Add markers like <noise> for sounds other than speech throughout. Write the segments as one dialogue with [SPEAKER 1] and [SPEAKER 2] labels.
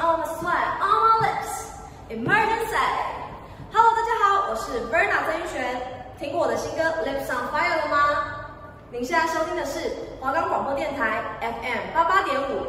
[SPEAKER 1] on my sweat on my lips. Emergency. Hello，大家好，我是 Verna 曾玉璇。听过我的新歌《Lips on Fire》了吗？您现在收听的是华冈广播电台 FM 八八点五。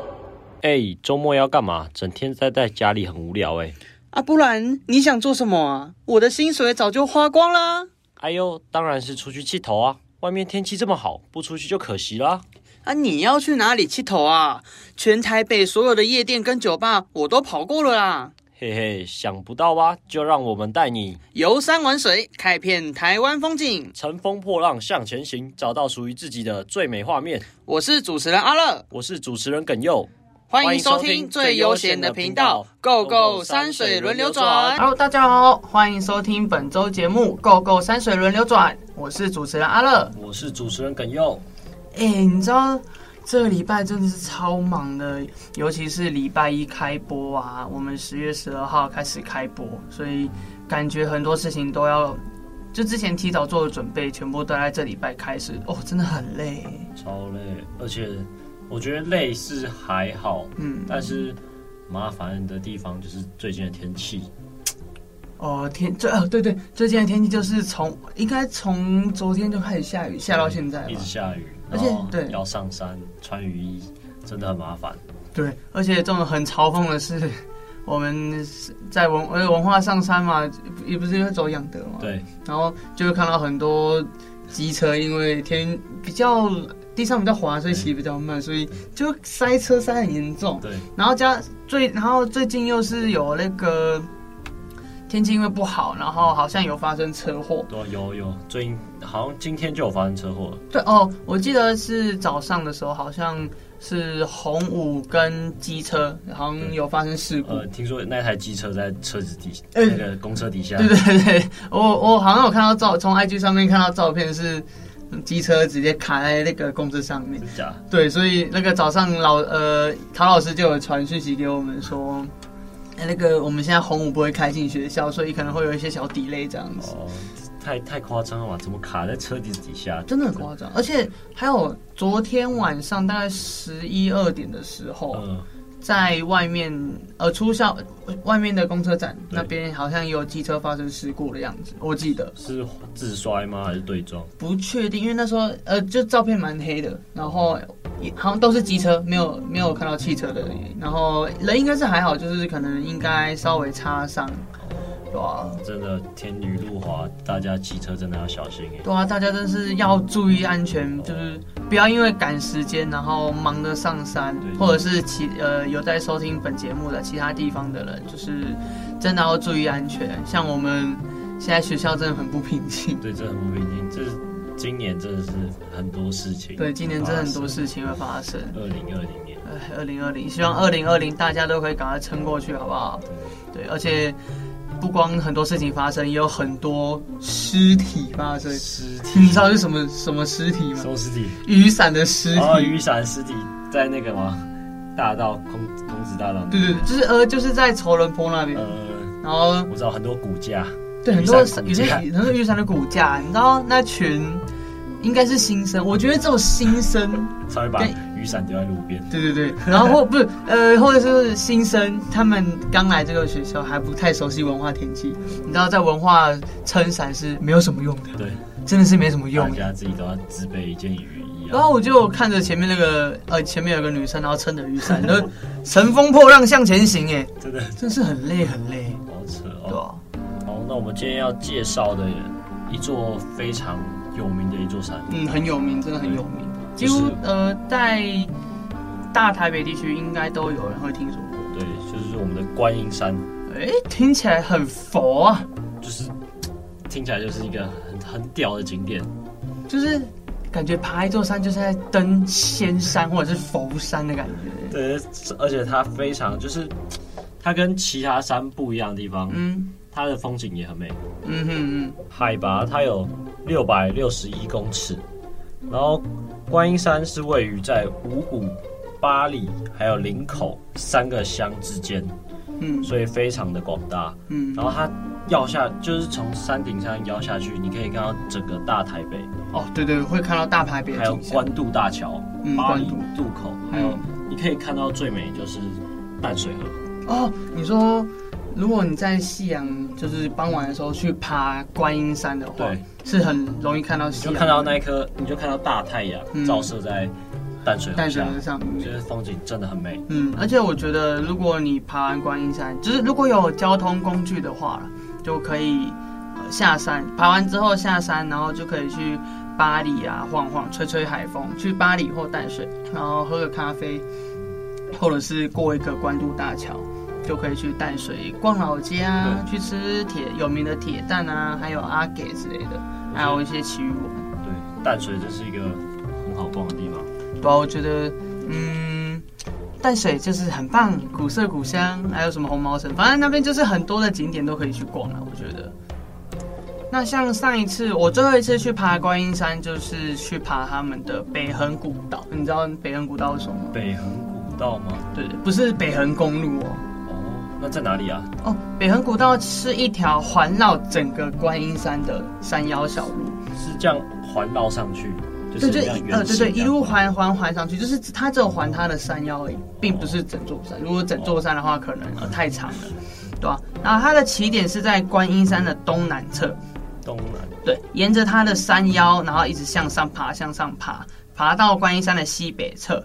[SPEAKER 2] 哎，周末要干嘛？整天待在家里很无聊哎。
[SPEAKER 3] 啊，不然你想做什么啊？我的薪水早就花光了。
[SPEAKER 2] 哎呦，当然是出去气头啊！外面天气这么好，不出去就可惜了。
[SPEAKER 3] 啊，你要去哪里剃头啊？全台北所有的夜店跟酒吧我都跑过了啦。
[SPEAKER 2] 嘿嘿，想不到吧？就让我们带你
[SPEAKER 3] 游山玩水，开遍台湾风景，
[SPEAKER 2] 乘风破浪向前行，找到属于自己的最美画面。
[SPEAKER 3] 我是主持人阿乐，
[SPEAKER 2] 我是主持人耿佑，
[SPEAKER 3] 欢迎收听最悠闲的频道《Go Go 山水轮流转》。Hello，大家好，欢迎收听本周节目《Go Go 山水轮流转》。我是主持人阿乐，
[SPEAKER 2] 我是主持人耿佑。
[SPEAKER 3] 哎，你知道？这个礼拜真的是超忙的，尤其是礼拜一开播啊，我们十月十二号开始开播，所以感觉很多事情都要，就之前提早做的准备，全部都在这礼拜开始。哦，真的很累，
[SPEAKER 2] 超累，而且我觉得累是还好，嗯，但是麻烦的地方就是最近的天气。
[SPEAKER 3] 哦，天，最哦，对对，最近的天气就是从应该从昨天就开始下雨，下到现在，
[SPEAKER 2] 一直下雨。
[SPEAKER 3] 而且对，
[SPEAKER 2] 要上山穿雨衣真的很麻烦。
[SPEAKER 3] 对，而且这种很嘲讽的是，我们在文呃文化上山嘛，也不是会走养德嘛。
[SPEAKER 2] 对。然
[SPEAKER 3] 后就会看到很多机车，因为天比较地上比较滑，所以骑比较慢，所以就塞车塞很严重。
[SPEAKER 2] 对。
[SPEAKER 3] 然后加最，然后最近又是有那个。天气因为不好，然后好像有发生车祸。
[SPEAKER 2] 对，有有，最近好像今天就有发生车祸了。
[SPEAKER 3] 对哦，我记得是早上的时候，好像是红五跟机车好像有发生事故。
[SPEAKER 2] 呃，听说那台机车在车子底，欸、那个公车底下。
[SPEAKER 3] 对对对，我我好像有看到照，从 IG 上面看到照片是机车直接卡在那个公车上面。
[SPEAKER 2] 假。
[SPEAKER 3] 对，所以那个早上老呃陶老师就有传讯息给我们说。哎，那个我们现在红五不会开进学校，所以可能会有一些小 delay 这样子。
[SPEAKER 2] 哦，太太夸张了吧？怎么卡在车底底下？
[SPEAKER 3] 真的很夸张。而且还有昨天晚上大概十一二点的时候，嗯、在外面呃出校外面的公车站那边，好像也有机车发生事故的样子。我记得
[SPEAKER 2] 是自摔吗？还是对撞？
[SPEAKER 3] 不确定，因为那时候呃就照片蛮黑的，然后。好像都是机车，没有没有看到汽车的，然后人应该是还好，就是可能应该稍微擦伤，对啊，
[SPEAKER 2] 真的天雨路滑，大家骑车真的要小心。
[SPEAKER 3] 对啊，大家真是要注意安全，就是不要因为赶时间，然后忙着上山，或者是其呃有在收听本节目的其他地方的人，就是真的要注意安全。像我们现在学校真的很不平静，
[SPEAKER 2] 对，真的很不平静，这是。今年真的是很多事情，
[SPEAKER 3] 对，今年真的很多事情会发生。
[SPEAKER 2] 二零二零年，哎
[SPEAKER 3] 二零二零，希望二零二零大家都可以赶快撑过去，好不好？对，对，而且不光很多事情发生，也有很多尸体发生。
[SPEAKER 2] 尸体，
[SPEAKER 3] 你知道是什么什么尸体吗？
[SPEAKER 2] 什么尸体？
[SPEAKER 3] 雨伞的尸体。
[SPEAKER 2] 哦，雨伞尸体在那个吗？大道孔孔子大道。
[SPEAKER 3] 对对对，就是呃，就是在仇人坡那边。呃，然后
[SPEAKER 2] 我知道很多骨架。
[SPEAKER 3] 对，很多有些很多雨伞的骨架，你知道那群应该是新生，我觉得这种新生 <laughs>
[SPEAKER 2] 才会把雨伞丢在路边。
[SPEAKER 3] 对对对，然后或不是呃，或者是新生，他们刚来这个学校还不太熟悉文化天气，你知道在文化撑伞是没有什么用的，
[SPEAKER 2] 对，
[SPEAKER 3] 真的是没什么用。
[SPEAKER 2] 大家自己都要自备一件雨衣。
[SPEAKER 3] 然后我就看着前面那个呃，前面有个女生，然后撑着雨伞，然后乘风破浪向前行，哎，
[SPEAKER 2] 真的
[SPEAKER 3] 真是很累很累，
[SPEAKER 2] 好扯哦。
[SPEAKER 3] 对啊。
[SPEAKER 2] 那我们今天要介绍的一座非常有名的一座山，
[SPEAKER 3] 嗯，很有名，真的很有名，几乎呃，在大台北地区应该都有人会听说过。
[SPEAKER 2] 对，就是我们的观音山。
[SPEAKER 3] 哎，听起来很佛啊，
[SPEAKER 2] 就是听起来就是一个很很屌的景点，
[SPEAKER 3] 就是感觉爬一座山就是在登仙山或者是佛山的感觉。
[SPEAKER 2] 对，而且它非常就是它跟其他山不一样的地方，嗯。它的风景也很美，嗯哼嗯，海拔它有六百六十一公尺，然后观音山是位于在五股、八里还有林口三个乡之间，嗯，所以非常的广大，嗯，然后它要下就是从山顶上摇下去，你可以看到整个大台北，
[SPEAKER 3] 哦，对对，会看到大台北，
[SPEAKER 2] 还有关渡大桥、八里渡。口，还有你可以看到最美就是淡水河。
[SPEAKER 3] 哦，你说如果你在夕阳就是傍晚的时候去爬观音山的话，
[SPEAKER 2] 对，
[SPEAKER 3] 是很容易看到夕阳。
[SPEAKER 2] 就看到那一颗，你就看到大太阳照射在淡水
[SPEAKER 3] 淡水河上，
[SPEAKER 2] 觉得风景真的很美。
[SPEAKER 3] 嗯，而且我觉得如果你爬完观音山，就是如果有交通工具的话，就可以下山，爬完之后下山，然后就可以去。巴黎啊，晃晃，吹吹海风，去巴黎或淡水，然后喝个咖啡，或者是过一个关渡大桥，就可以去淡水逛老街啊，去吃铁有名的铁蛋啊，还有阿给之类的，还有一些奇鱼丸。
[SPEAKER 2] 对，淡水这是一个很好逛的地方。
[SPEAKER 3] 对啊，我觉得，嗯，淡水就是很棒，古色古香，还有什么红毛城，反正那边就是很多的景点都可以去逛了，我觉得。那像上一次，我最后一次去爬观音山，就是去爬他们的北横古道。你知道北横古道是什么吗？
[SPEAKER 2] 北横古道吗？
[SPEAKER 3] 对对，不是北横公路哦。
[SPEAKER 2] 在哪里啊？
[SPEAKER 3] 哦，北横古道是一条环绕整个观音山的山腰小路，
[SPEAKER 2] 是这样环绕上去。
[SPEAKER 3] 对对，呃，对对，一路环环环上去，就是它只有环它的山腰而已，并不是整座山。如果整座山的话，可能呃太长了，对吧？然后它的起点是在观音山的东南侧。
[SPEAKER 2] 东南
[SPEAKER 3] 对，沿着它的山腰，然后一直向上爬，向上爬，爬到观音山的西北侧，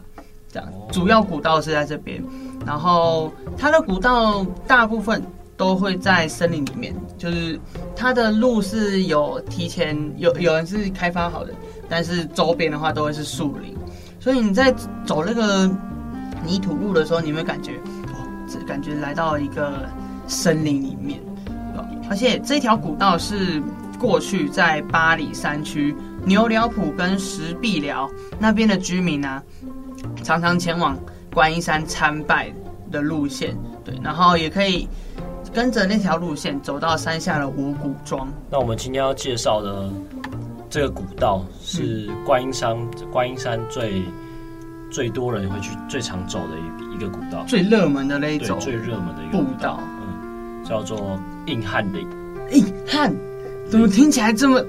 [SPEAKER 3] 这样。主要古道是在这边，然后它的古道大部分都会在森林里面，就是它的路是有提前有有人是开发好的，但是周边的话都会是树林，所以你在走那个泥土路的时候，你会感觉哦，这感觉来到一个森林里面，而且这条古道是。过去在八里山区牛寮埔跟石壁寮那边的居民呢、啊，常常前往观音山参拜的路线，对，然后也可以跟着那条路线走到山下的五谷庄。
[SPEAKER 2] 那我们今天要介绍的这个古道是观音山，观音山最最多人会去、最常走的一一个古道，
[SPEAKER 3] 最热门的那一种，
[SPEAKER 2] 最热门的一个
[SPEAKER 3] 步道，
[SPEAKER 2] 嗯，叫做硬汉岭。
[SPEAKER 3] 硬汉。怎么听起来这么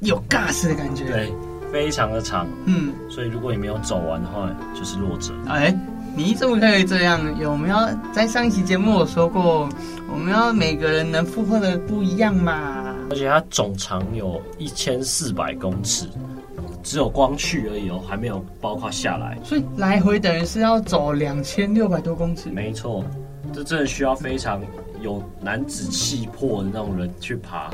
[SPEAKER 3] 有尬死的感觉？
[SPEAKER 2] 对，非常的长。
[SPEAKER 3] 嗯，
[SPEAKER 2] 所以如果你没有走完的话，就是弱者。
[SPEAKER 3] 哎，你怎么可以这样？有没有在上一期节目我说过，我们要每个人能负荷的不一样嘛？
[SPEAKER 2] 而且它总长有一千四百公尺，只有光去而已哦，还没有包括下来。
[SPEAKER 3] 所以来回等于是要走两千六百多公尺。
[SPEAKER 2] 没错，这真的需要非常有男子气魄的那种人去爬。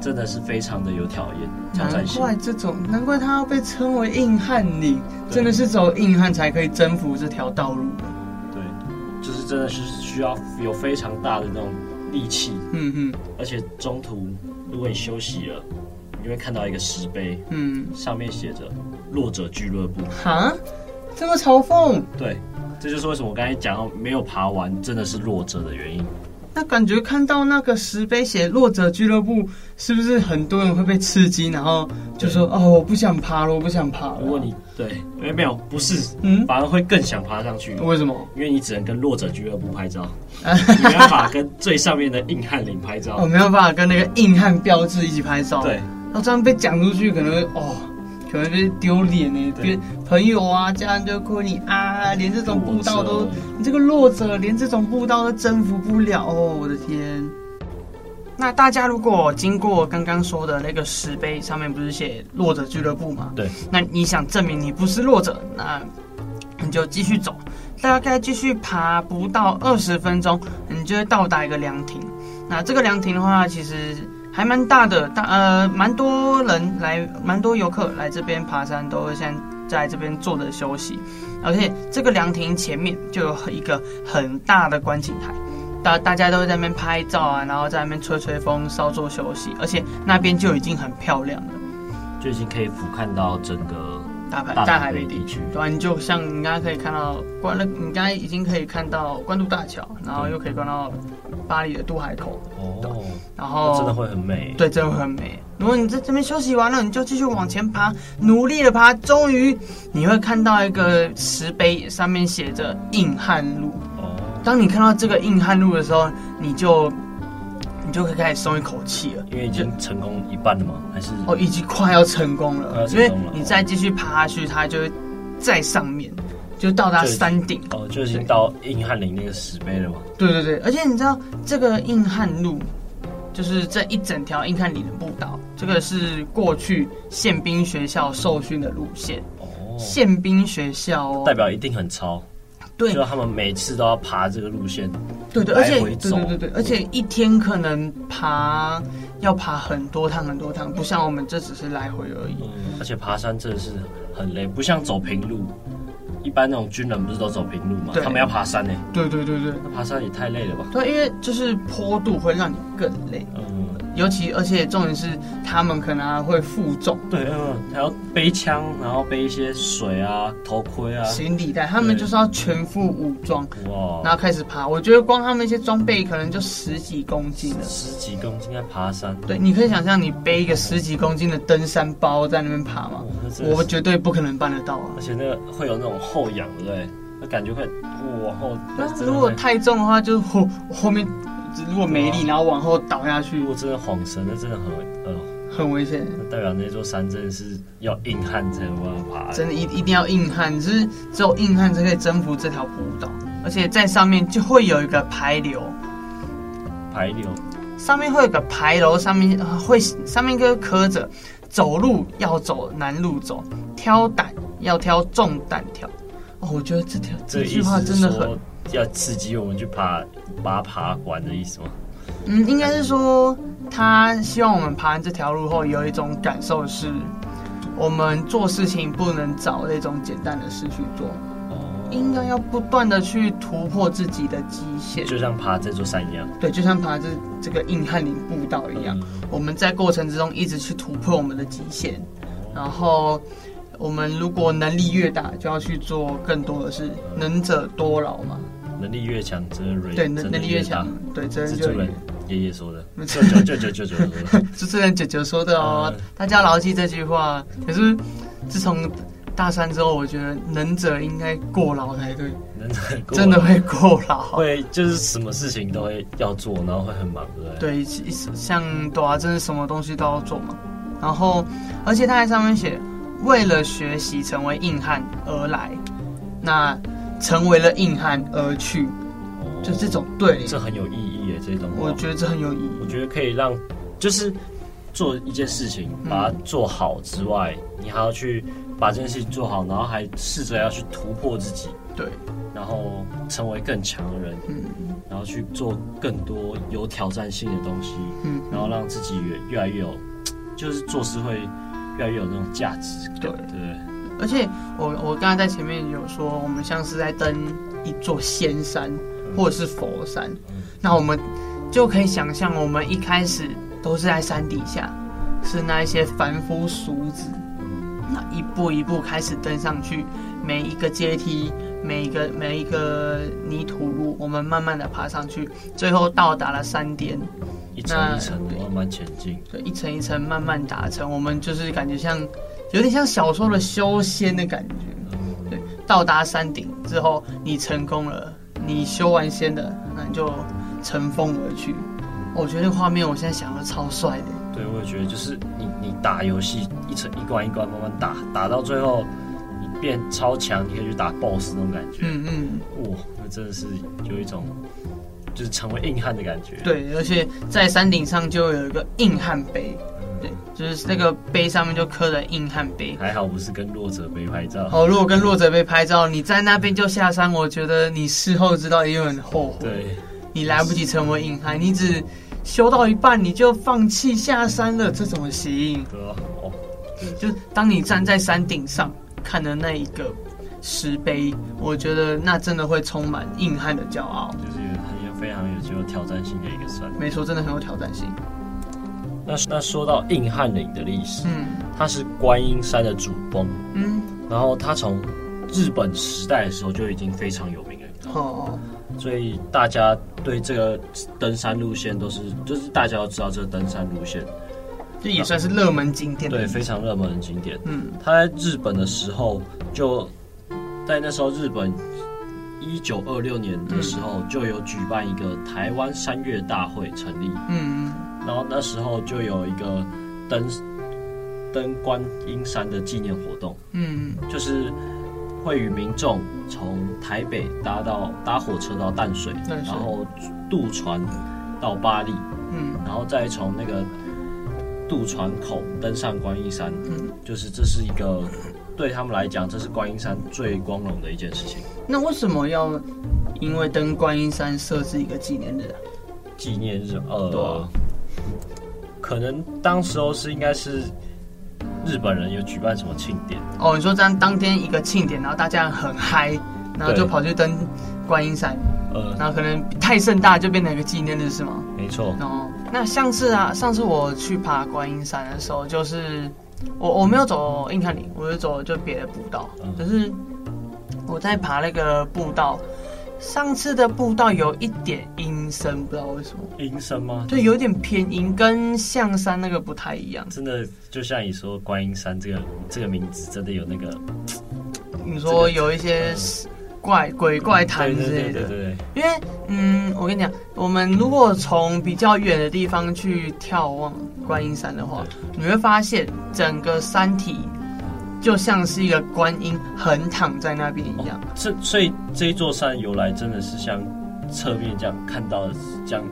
[SPEAKER 2] 真的是非常的有挑战，
[SPEAKER 3] 难怪这种，难怪他要被称为硬汉岭，真的是只有硬汉才可以征服这条道路。
[SPEAKER 2] 对，就是真的是需要有非常大的那种力气。
[SPEAKER 3] 嗯嗯，
[SPEAKER 2] 而且中途如果你休息了，你会看到一个石碑，
[SPEAKER 3] 嗯，
[SPEAKER 2] 上面写着“弱者俱乐部”。
[SPEAKER 3] 哈，这么嘲讽？
[SPEAKER 2] 对，这就是为什么我刚才讲到没有爬完真的是弱者的原因。
[SPEAKER 3] 那感觉看到那个石碑写“弱者俱乐部”，是不是很多人会被刺激，然后就说：“哦，我不想爬了，我不想爬了。”
[SPEAKER 2] 如果你对，没没有，不是，嗯，反而会更想爬上去。
[SPEAKER 3] 为什么？
[SPEAKER 2] 因为你只能跟弱者俱乐部拍照，<laughs> 你没办法跟最上面的硬汉岭拍照。
[SPEAKER 3] 我没有办法跟那个硬汉标志一起拍照。
[SPEAKER 2] 对，
[SPEAKER 3] 那这样被讲出去，可能会哦。可能就是丢脸呢，别朋友啊，家人就哭你啊，连这种步道都，你这个弱者连这种步道都征服不了哦，我的天！那大家如果经过刚刚说的那个石碑上面不是写弱者俱乐部吗？
[SPEAKER 2] 对，
[SPEAKER 3] 那你想证明你不是弱者，那你就继续走，大概继续爬不到二十分钟，你就会到达一个凉亭。那这个凉亭的话，其实。还蛮大的，大呃，蛮多人来，蛮多游客来这边爬山，都会先在这边坐着休息。而且这个凉亭前面就有一个很大的观景台，大大家都会在那边拍照啊，然后在那边吹吹风，稍作休息。而且那边就已经很漂亮了，
[SPEAKER 2] 就已经可以俯瞰到整个。
[SPEAKER 3] 大台大台北地区，对啊，你就像你刚刚可以看到关了，你刚才已经可以看到关渡大桥，然后又可以看到巴黎的渡海口，
[SPEAKER 2] 哦，
[SPEAKER 3] 然后
[SPEAKER 2] 真的会很美，
[SPEAKER 3] 对，真的会很美。如果你在这边休息完了，你就继续往前爬，努力的爬，终于你会看到一个石碑，上面写着“硬汉路”。
[SPEAKER 2] 哦，
[SPEAKER 3] 当你看到这个硬汉路的时候，你就。就可以开始松一口气了，
[SPEAKER 2] 因为已经成功一半了吗？还是
[SPEAKER 3] 哦，已经快要成功了。因为你再继续爬下去，它就会在上面。就到达山顶
[SPEAKER 2] 哦，就已经到硬汉林那个石碑了嘛。
[SPEAKER 3] 对对对，而且你知道这个硬汉路，就是这一整条硬汉岭的步道，这个是过去宪兵学校受训的路线。哦，宪兵学校哦，
[SPEAKER 2] 代表一定很操。对，就他们每次都要爬这个路线，
[SPEAKER 3] 对对，而且对对对对，而且一天可能爬要爬很多趟很多趟，不像我们这只是来回而已。
[SPEAKER 2] 嗯，而且爬山真的是很累，不像走平路。一般那种军人不是都走平路吗？他们要爬山呢。
[SPEAKER 3] 对对对对，
[SPEAKER 2] 那爬山也太累了吧？
[SPEAKER 3] 对，因为就是坡度会让你更累。嗯。尤其，而且重点是，他们可能还会负重，
[SPEAKER 2] 对，嗯，还要背枪，然后背一些水啊、头盔啊、
[SPEAKER 3] 行李袋，他们就是要全副武装，哇，然后开始爬。我觉得光他们一些装备可能就十几公斤了，
[SPEAKER 2] 十几公斤在爬山。
[SPEAKER 3] 对，你可以想象，你背一个十几公斤的登山包在那边爬吗？我绝对不可能办得到啊！
[SPEAKER 2] 而且那个会有那种后仰，对不对？那感觉会往后。
[SPEAKER 3] 那如果太重的话，就后后面。如果没力，然后往后倒下去，
[SPEAKER 2] 如果真的晃神，那真的很呃
[SPEAKER 3] 很危险。
[SPEAKER 2] 那代表那座山真的是要硬汉才有办法爬，
[SPEAKER 3] 真的一一定要硬汉，就是只有硬汉才可以征服这条古道。而且在上面就会有一个排流，
[SPEAKER 2] 排流
[SPEAKER 3] 上面会有个牌楼，上面会上面个刻着：走路要走难路走，挑担要挑重担挑。哦，我觉得这条这句话真的很。
[SPEAKER 2] 要刺激我们去爬，把它爬完的意思吗？
[SPEAKER 3] 嗯，应该是说他希望我们爬完这条路后有一种感受是，我们做事情不能找那种简单的事去做，哦，应该要不断的去突破自己的极限，
[SPEAKER 2] 就像爬这座山一样。
[SPEAKER 3] 对，就像爬这这个硬汉岭步道一样，嗯，我们在过程之中一直去突破我们的极限，然后。我们如果能力越大，就要去做更多的事。能者多劳嘛。
[SPEAKER 2] 能力越强，责任
[SPEAKER 3] 对能能力越强，对责任就越。
[SPEAKER 2] 爷爷说的，舅舅舅舅舅舅说的，
[SPEAKER 3] 主持人舅舅说的哦，大家牢记这句话。可是自从大三之后，我觉得能者应该过劳才对。能者真的会过劳，
[SPEAKER 2] 会就是什么事情都会要做，然后会很忙，对不对？
[SPEAKER 3] 对，像朵啊，真的什么东西都要做嘛。然后，而且他在上面写。为了学习成为硬汉而来，那成为了硬汉而去，哦、就这种对，
[SPEAKER 2] 这很有意义耶。这种
[SPEAKER 3] 我觉得这很有意义。
[SPEAKER 2] 我觉得可以让，就是做一件事情，把它做好之外，嗯、你还要去把这件事情做好，然后还试着要去突破自己，
[SPEAKER 3] 对，
[SPEAKER 2] 然后成为更强的人，嗯，然后去做更多有挑战性的东西，嗯，然后让自己越越来越有，就是做事会。越来越有那种价值感，对对。
[SPEAKER 3] 而且我我刚才在前面有说，我们像是在登一座仙山或者是佛山，嗯、那我们就可以想象，我们一开始都是在山底下，是那一些凡夫俗子，那一步一步开始登上去，每一个阶梯，每一个每一个泥土路，我们慢慢的爬上去，最后到达了山巅。
[SPEAKER 2] 一层一层慢慢前进，
[SPEAKER 3] 对，一层一层慢慢达成。我们就是感觉像，有点像小说的修仙的感觉。嗯、对，到达山顶之后，你成功了，你修完仙的，那你就乘风而去。我觉得画面，我现在想的超帅的。
[SPEAKER 2] 对，我也觉得，就是你你打游戏一层一关一关慢慢打，打到最后你变超强，你可以去打 BOSS 那种感觉。嗯嗯，哇，那真的是有一种。就是成为硬汉的感觉。
[SPEAKER 3] 对，而且在山顶上就有一个硬汉碑，对，就是那个碑上面就刻了硬汉碑。
[SPEAKER 2] 还好不是跟弱者碑拍照。
[SPEAKER 3] 哦，如果跟弱者碑拍照，你在那边就下山，我觉得你事后知道也有很后悔。
[SPEAKER 2] 对，
[SPEAKER 3] 你来不及成为硬汉，你只修到一半你就放弃下山了，这怎么行？哦，就当你站在山顶上看的那一个石碑，我觉得那真的会充满硬汉的骄傲。
[SPEAKER 2] 就是。非常有具有挑战性的一个山，
[SPEAKER 3] 没错，真的很有挑战性。
[SPEAKER 2] 那那说到硬汉岭的历史，嗯，它是观音山的主峰，嗯，然后它从日本时代的时候就已经非常有名了，哦，所以大家对这个登山路线都是，就是大家都知道这个登山路线，
[SPEAKER 3] 这也算是热门景点，
[SPEAKER 2] 对，非常热门的景点。嗯，他在日本的时候，就在那时候日本。一九二六年的时候，就有举办一个台湾山岳大会成立。嗯，然后那时候就有一个登登观音山的纪念活动。嗯，就是会与民众从台北搭到搭火车到淡水，淡水然后渡船到巴黎，嗯，然后再从那个渡船口登上观音山，嗯，就是这是一个对他们来讲，这是观音山最光荣的一件事情。
[SPEAKER 3] 那为什么要因为登观音山设置一个纪念日？
[SPEAKER 2] 纪念日，呃，啊、可能当时候是应该是。日本人有举办什么庆典？
[SPEAKER 3] 哦，你说这样当天一个庆典，然后大家很嗨，然后就跑去登观音山，呃，然后可能太盛大就变成一个纪念日，是吗？
[SPEAKER 2] 没错。
[SPEAKER 3] 哦，那像是啊，上次我去爬观音山的时候，就是我我没有走硬汉岭，我就走就别的步道，嗯、就是我在爬那个步道。上次的步道有一点阴森，不知道为什么。
[SPEAKER 2] 阴森吗？
[SPEAKER 3] 对，有点偏阴，跟象山那个不太一样。
[SPEAKER 2] 真的，就像你说，观音山这个这个名字，真的有那个。
[SPEAKER 3] 你说有一些怪、嗯、鬼怪谈之类的。对。因为，嗯，我跟你讲，我们如果从比较远的地方去眺望观音山的话，你会发现整个山体。就像是一个观音横躺在那边一样，
[SPEAKER 2] 这、哦、所以这一座山由来真的是像侧面这样看到的，这样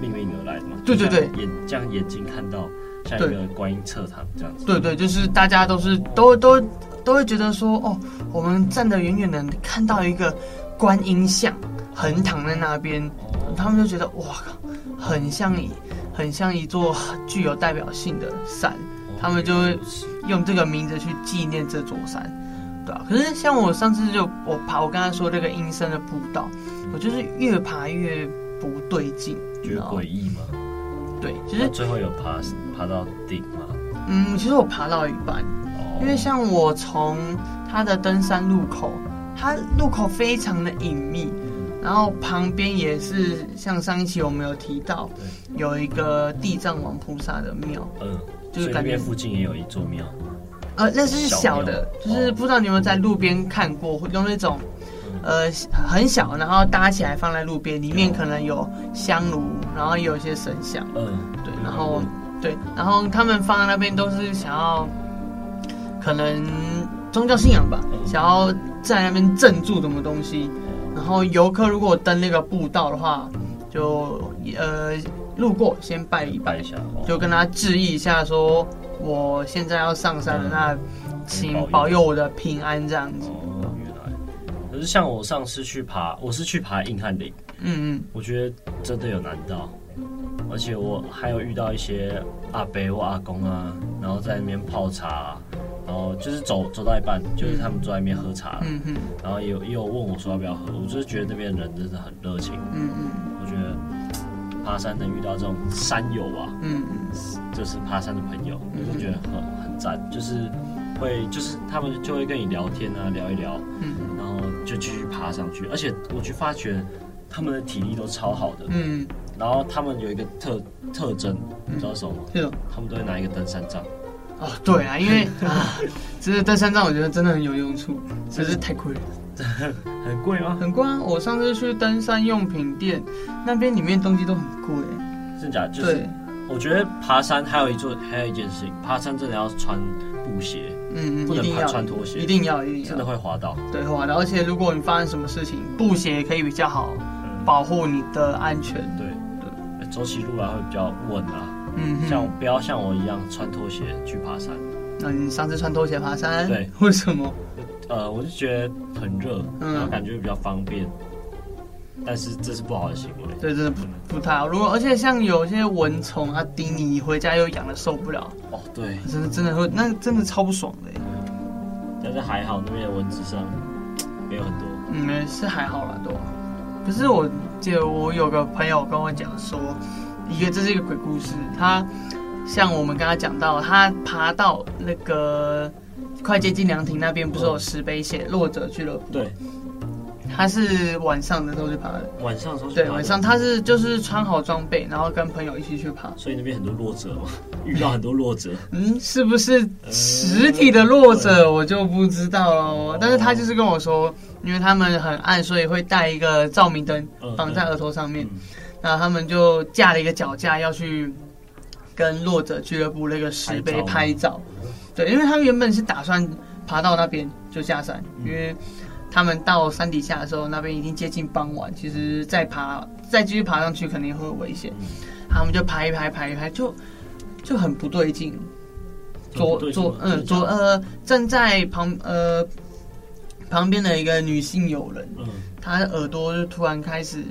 [SPEAKER 2] 命运而来的嘛？
[SPEAKER 3] 对对对，
[SPEAKER 2] 眼这样眼睛看到像一个观音侧躺这样子。
[SPEAKER 3] 对对，就是大家都是都都都会觉得说，哦，我们站得远远的看到一个观音像横躺在那边，哦、他们就觉得哇靠，很像一很像一座具有代表性的山。他们就会用这个名字去纪念这座山，对啊。可是像我上次就我爬，我刚才说这个阴森的步道，我就是越爬越不对劲，
[SPEAKER 2] 觉得诡异吗？
[SPEAKER 3] 对，其实
[SPEAKER 2] 最后有爬爬到顶吗？
[SPEAKER 3] 嗯，其实我爬到一半，因为像我从它的登山路口，它路口非常的隐秘，然后旁边也是像上一期我们有提到，有一个地藏王菩萨的庙，嗯。
[SPEAKER 2] 就是感觉附近也有一座庙，
[SPEAKER 3] 呃，那是小的，小就是不知道你有没有在路边看过，会用那种，呃，很小，然后搭起来放在路边，里面可能有香炉，然后也有一些神像，嗯，对，然后对，然后他们放在那边都是想要，可能宗教信仰吧，想要在那边镇住什么东西，然后游客如果登那个步道的话，就呃。路过先拜一拜一下，就跟他致意一下，说我现在要上山了，嗯、那请保佑我的平安这样子。
[SPEAKER 2] 哦，原来。可是像我上次去爬，我是去爬硬汉岭，嗯嗯，我觉得真的有难到，而且我还有遇到一些阿伯或阿公啊，然后在那边泡茶，然后就是走走到一半，就是他们坐在那边喝茶，嗯嗯，然后也有也有问我说要不要喝，我就是觉得那边人真的很热情，嗯嗯，我觉得。爬山能遇到这种山友啊，嗯。嗯，就是爬山的朋友，我就觉得很很赞，就是会就是他们就会跟你聊天啊，聊一聊，嗯，然后就继续爬上去，而且我去发觉他们的体力都超好的，嗯，然后他们有一个特特征，你知道什么吗？是，他们都会拿一个登山杖。
[SPEAKER 3] 哦，对啊，因为啊，其实登山杖我觉得真的很有用处，只是太贵了。<laughs>
[SPEAKER 2] 很贵吗？
[SPEAKER 3] 很贵啊！我上次去登山用品店，那边里面东西都很贵。
[SPEAKER 2] 真假？就是对我觉得爬山还有一座，还有一件事情，爬山真的要穿布鞋，嗯嗯，不能穿拖鞋，
[SPEAKER 3] 一定要一定要，
[SPEAKER 2] 真的会滑倒。
[SPEAKER 3] 对，滑倒。而且如果你发生什么事情，布鞋可以比较好保护你的安全。
[SPEAKER 2] 对对，走起路来会比较稳啊。嗯哼，像不要像我一样穿拖鞋去爬山。
[SPEAKER 3] 那你上次穿拖鞋爬山？
[SPEAKER 2] 对，<laughs>
[SPEAKER 3] 为什么？
[SPEAKER 2] 呃，我就觉得很热，然后感觉比较方便，嗯、但是这是不好的行为，
[SPEAKER 3] 对，真的不不太好。如果而且像有些蚊虫啊叮你，你回家又痒的受不了。
[SPEAKER 2] 哦，对，
[SPEAKER 3] 真的真的会，那真的超不爽的。
[SPEAKER 2] 但是还好那边的蚊子上没有很多，
[SPEAKER 3] 嗯，是还好啦，都。可是我记得我有个朋友跟我讲说，一个这是一个鬼故事，他像我们刚刚讲到，他爬到那个。快接近凉亭那边，不是有石碑写“弱者俱乐部”？
[SPEAKER 2] 对，
[SPEAKER 3] 他是晚上的时候去爬的。
[SPEAKER 2] 晚上的时候
[SPEAKER 3] 对，晚上他是就是穿好装备，然后跟朋友一起去爬。
[SPEAKER 2] 所以那边很多弱者嘛，<laughs> 遇到很多弱者。
[SPEAKER 3] 嗯，是不是实体的弱者我就不知道了。但是他就是跟我说，因为他们很暗，所以会带一个照明灯绑在额头上面，然后他们就架了一个脚架要去跟弱者俱乐部那个石碑拍照。对，因为他们原本是打算爬到那边，就下山，因为他们到山底下的时候，那边已经接近傍晚，其实再爬再继续爬上去肯定会有危险。他们就爬一排，爬一排，就就很不对劲。左左嗯左呃正在旁呃旁边的一个女性友人，嗯，她的耳朵就突然开始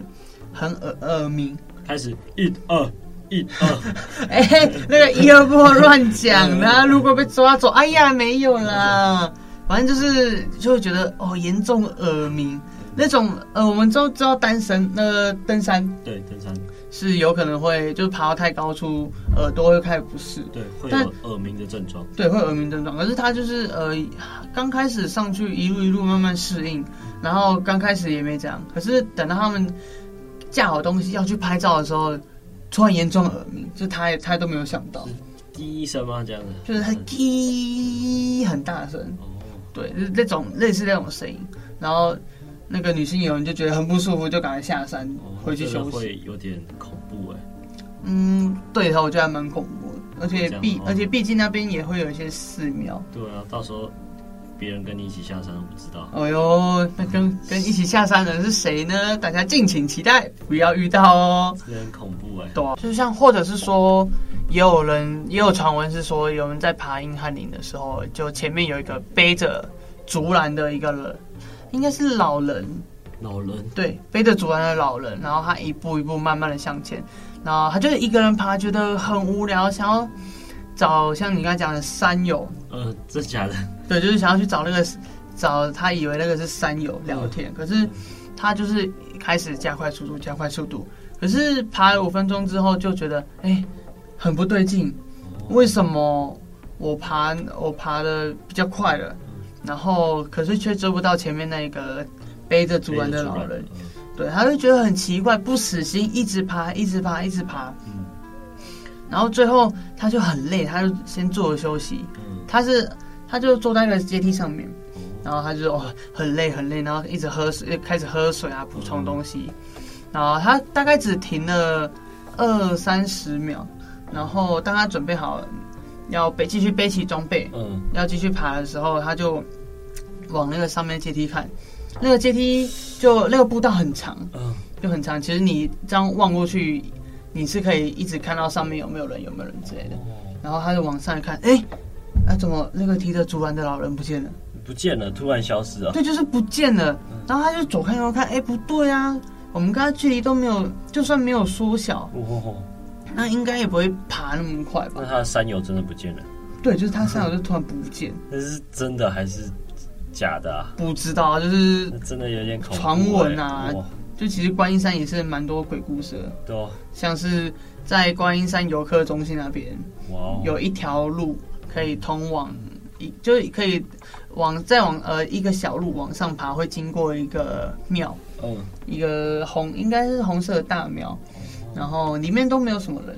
[SPEAKER 3] 很耳耳鸣，
[SPEAKER 2] 开始一二一二，<laughs>
[SPEAKER 3] 哎、欸，那个一二不能乱讲啦，如果被抓走，哎呀没有啦，反正就是就会觉得哦严重耳鸣那种呃我们都知道单身那个登山
[SPEAKER 2] 对登山。
[SPEAKER 3] 是有可能会就是爬到太高处，耳朵会开始不适，
[SPEAKER 2] 对，会有耳鸣的症
[SPEAKER 3] 状，对，会耳鸣症状。可是他就是呃，刚开始上去一路一路慢慢适应，然后刚开始也没这样，可是等到他们架好东西要去拍照的时候，突然严重耳鸣，就他也他都没有想到，
[SPEAKER 2] 滴一声吗？这样子，
[SPEAKER 3] 就是他滴很大声，哦，对，就是那种类似那种声音，然后。那个女性友人就觉得很不舒服，就赶快下山回去休息。
[SPEAKER 2] 会有点恐怖哎。
[SPEAKER 3] 嗯，对头，我觉得还蛮恐怖的，而且毕而且毕竟那边也会有一些寺庙。
[SPEAKER 2] 对啊，到时候别人跟你一起下山，我不知道。
[SPEAKER 3] 哎呦，那跟跟一起下山的人是谁呢？大家敬请期待，不要遇到哦。
[SPEAKER 2] 这很恐怖哎。
[SPEAKER 3] 对啊，就像或者是说，也有人也有传闻是说，有人在爬英汉岭的时候，就前面有一个背着竹篮的一个人。应该是老人，
[SPEAKER 2] 老人
[SPEAKER 3] 对，背着竹篮的老人，然后他一步一步慢慢的向前，然后他就是一个人爬，觉得很无聊，想要找像你刚才讲的山友，
[SPEAKER 2] 呃，真假的？
[SPEAKER 3] 对，就是想要去找那个找他以为那个是山友聊天，嗯、可是他就是开始加快速度，加快速度，可是爬了五分钟之后就觉得哎，很不对劲，为什么我爬我爬的比较快了？然后，可是却追不到前面那个背着竹篮的老人，对，他就觉得很奇怪，不死心，一直爬，一直爬，一直爬。嗯。然后最后他就很累，他就先坐着休息。嗯。他是，他就坐在那个阶梯上面，然后他就哦很累很累，然后一直喝水，开始喝水啊，补充东西。然后他大概只停了二三十秒，然后当他准备好。要背继续背起装备，嗯，要继续爬的时候，他就往那个上面阶梯看，那个阶梯就那个步道很长，嗯，就很长。其实你这样望过去，你是可以一直看到上面有没有人，有没有人之类的。然后他就往上一看，哎、欸，啊，怎么那个提着竹篮的老人不见了？
[SPEAKER 2] 不见了，突然消失了。
[SPEAKER 3] 对，就是不见了。然后他就左看右看，哎、欸，不对啊，我们刚刚距离都没有，就算没有缩小。哦那应该也不会爬那么快吧？
[SPEAKER 2] 那他的山友真的不见了？
[SPEAKER 3] 对，就是他山友就突然不见。<laughs>
[SPEAKER 2] 那是真的还是假的啊？
[SPEAKER 3] 不知道啊，就是
[SPEAKER 2] 真的有点。
[SPEAKER 3] 传闻啊，就其实观音山也是蛮多鬼故事的。
[SPEAKER 2] 对，
[SPEAKER 3] 像是在观音山游客中心那边，哇，有一条路可以通往一，就可以往再往呃一个小路往上爬，会经过一个庙，嗯，一个红应该是红色的大庙。然后里面都没有什么人，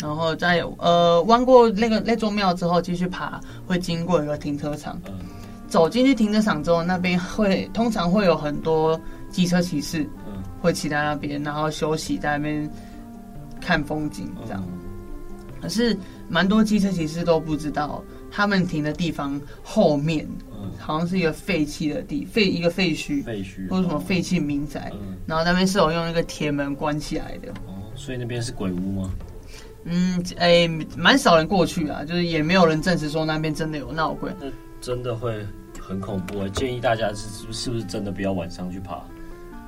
[SPEAKER 3] 然后再呃弯过那个那座庙之后，继续爬，会经过一个停车场。嗯、走进去停车场之后，那边会通常会有很多机车骑士，嗯、会骑在那边，然后休息在那边看风景这样。嗯、可是蛮多机车骑士都不知道，他们停的地方后面。好像是一个废弃的地废一个废墟，
[SPEAKER 2] 废墟
[SPEAKER 3] 或者什么废弃民宅，嗯、然后那边是有用一个铁门关起来的。
[SPEAKER 2] 哦，所以那边是鬼屋吗？
[SPEAKER 3] 嗯，哎、欸，蛮少人过去啊，就是也没有人证实说那边真的有闹鬼。
[SPEAKER 2] 那真的会很恐怖，建议大家是是不是真的不要晚上去爬？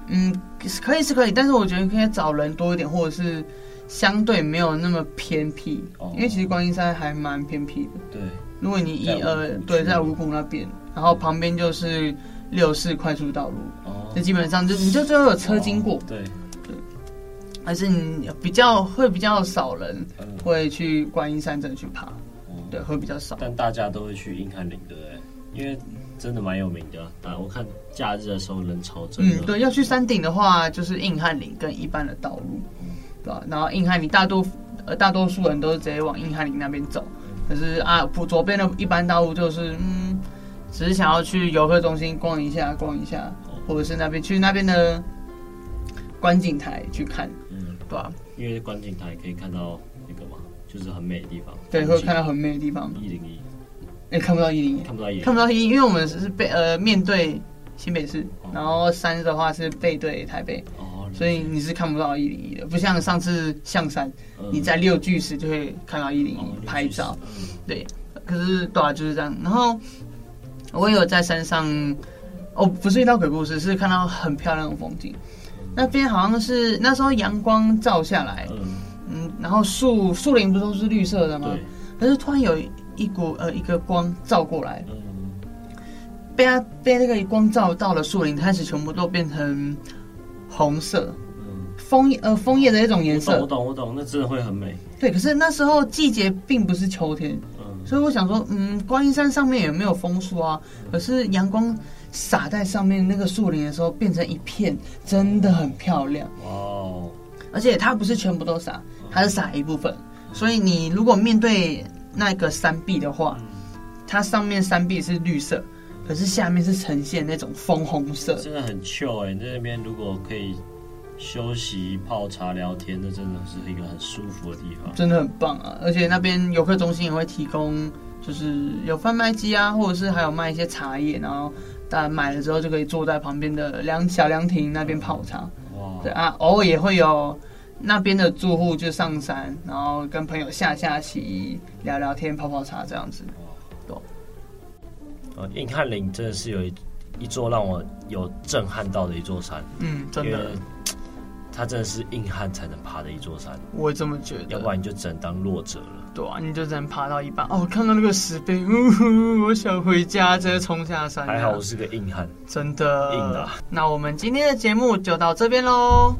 [SPEAKER 3] 嗯，可以是可以，但是我觉得可以找人多一点，或者是相对没有那么偏僻，哦、因为其实观音山还蛮偏僻的。
[SPEAKER 2] 对。
[SPEAKER 3] 如果你一呃对，在五股那边，然后旁边就是六四快速道路，哦，就基本上就你就最后有车经过，
[SPEAKER 2] 对。对，
[SPEAKER 3] 还是你比较会比较少人会去观音山镇去爬，对，会比较少。
[SPEAKER 2] 但大家都会去硬汉岭，对不对？因为真的蛮有名的，啊，我看假日的时候人潮真的。
[SPEAKER 3] 嗯，对，要去山顶的话，就是硬汉岭跟一般的道路，对吧？然后硬汉岭大多呃大多数人都是直接往硬汉岭那边走。可是啊，左边的一般道路就是，嗯，只是想要去游客中心逛一下，逛一下，或者是那边去那边的观景台去看，嗯，对吧？
[SPEAKER 2] 因为观景台可以看到那个嘛，就是很美的地方。
[SPEAKER 3] 对，会看到很美的地方。
[SPEAKER 2] 一零一，
[SPEAKER 3] 哎，看不到一零一，
[SPEAKER 2] 看不到一，
[SPEAKER 3] 看不到一，因为我们是背呃面对新北市，然后山的话是背对台北，哦，所以你是看不到一零一的，不像上次象山，你在六巨石就会看到一零一拍照，对，可是对啊就是这样，然后我也有在山上，哦，不是遇到鬼故事，是看到很漂亮的风景，那边好像是那时候阳光照下来，嗯，然后树树林不都是绿色的吗？可是突然有一股呃一个光照过来，被它被那个光照到了树林，开始全部都变成红色，枫叶呃枫叶的一种颜色。
[SPEAKER 2] 我懂我懂，那真的会很美。
[SPEAKER 3] 对，可是那时候季节并不是秋天，嗯所以我想说，嗯，观音山上面也没有枫树啊，可是阳光洒在上面那个树林的时候，变成一片，真的很漂亮。哦，而且它不是全部都洒，它是洒一部分。所以你如果面对那个山壁的话，它上面山壁是绿色，可是下面是呈现那种枫红色，
[SPEAKER 2] 真的很 chill 哎！你在那边如果可以休息、泡茶、聊天，那真的是一个很舒服的地方，
[SPEAKER 3] 真的很棒啊！而且那边游客中心也会提供，就是有贩卖机啊，或者是还有卖一些茶叶，然后大家买了之后就可以坐在旁边的凉小凉亭那边泡茶。哇，对啊，偶尔也会有。那边的住户就上山，然后跟朋友下下棋、聊聊天、泡泡茶这样子。对。
[SPEAKER 2] 呃，硬汉岭真的是有一一座让我有震撼到的一座山。
[SPEAKER 3] 嗯，真的。
[SPEAKER 2] 它真的是硬汉才能爬的一座山。
[SPEAKER 3] 我也这么觉得。
[SPEAKER 2] 要不然你就只能当弱者了。
[SPEAKER 3] 对啊，你就只能爬到一半。哦，我看到那个石碑，呜呼，我想回家，直接冲下山。
[SPEAKER 2] 还好我是个硬汉。
[SPEAKER 3] 真的。
[SPEAKER 2] 硬的。
[SPEAKER 3] 那我们今天的节目就到这边喽。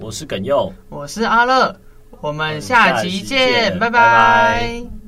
[SPEAKER 2] 我是耿佑，
[SPEAKER 3] 我是阿乐，我们下集见，拜拜。拜拜。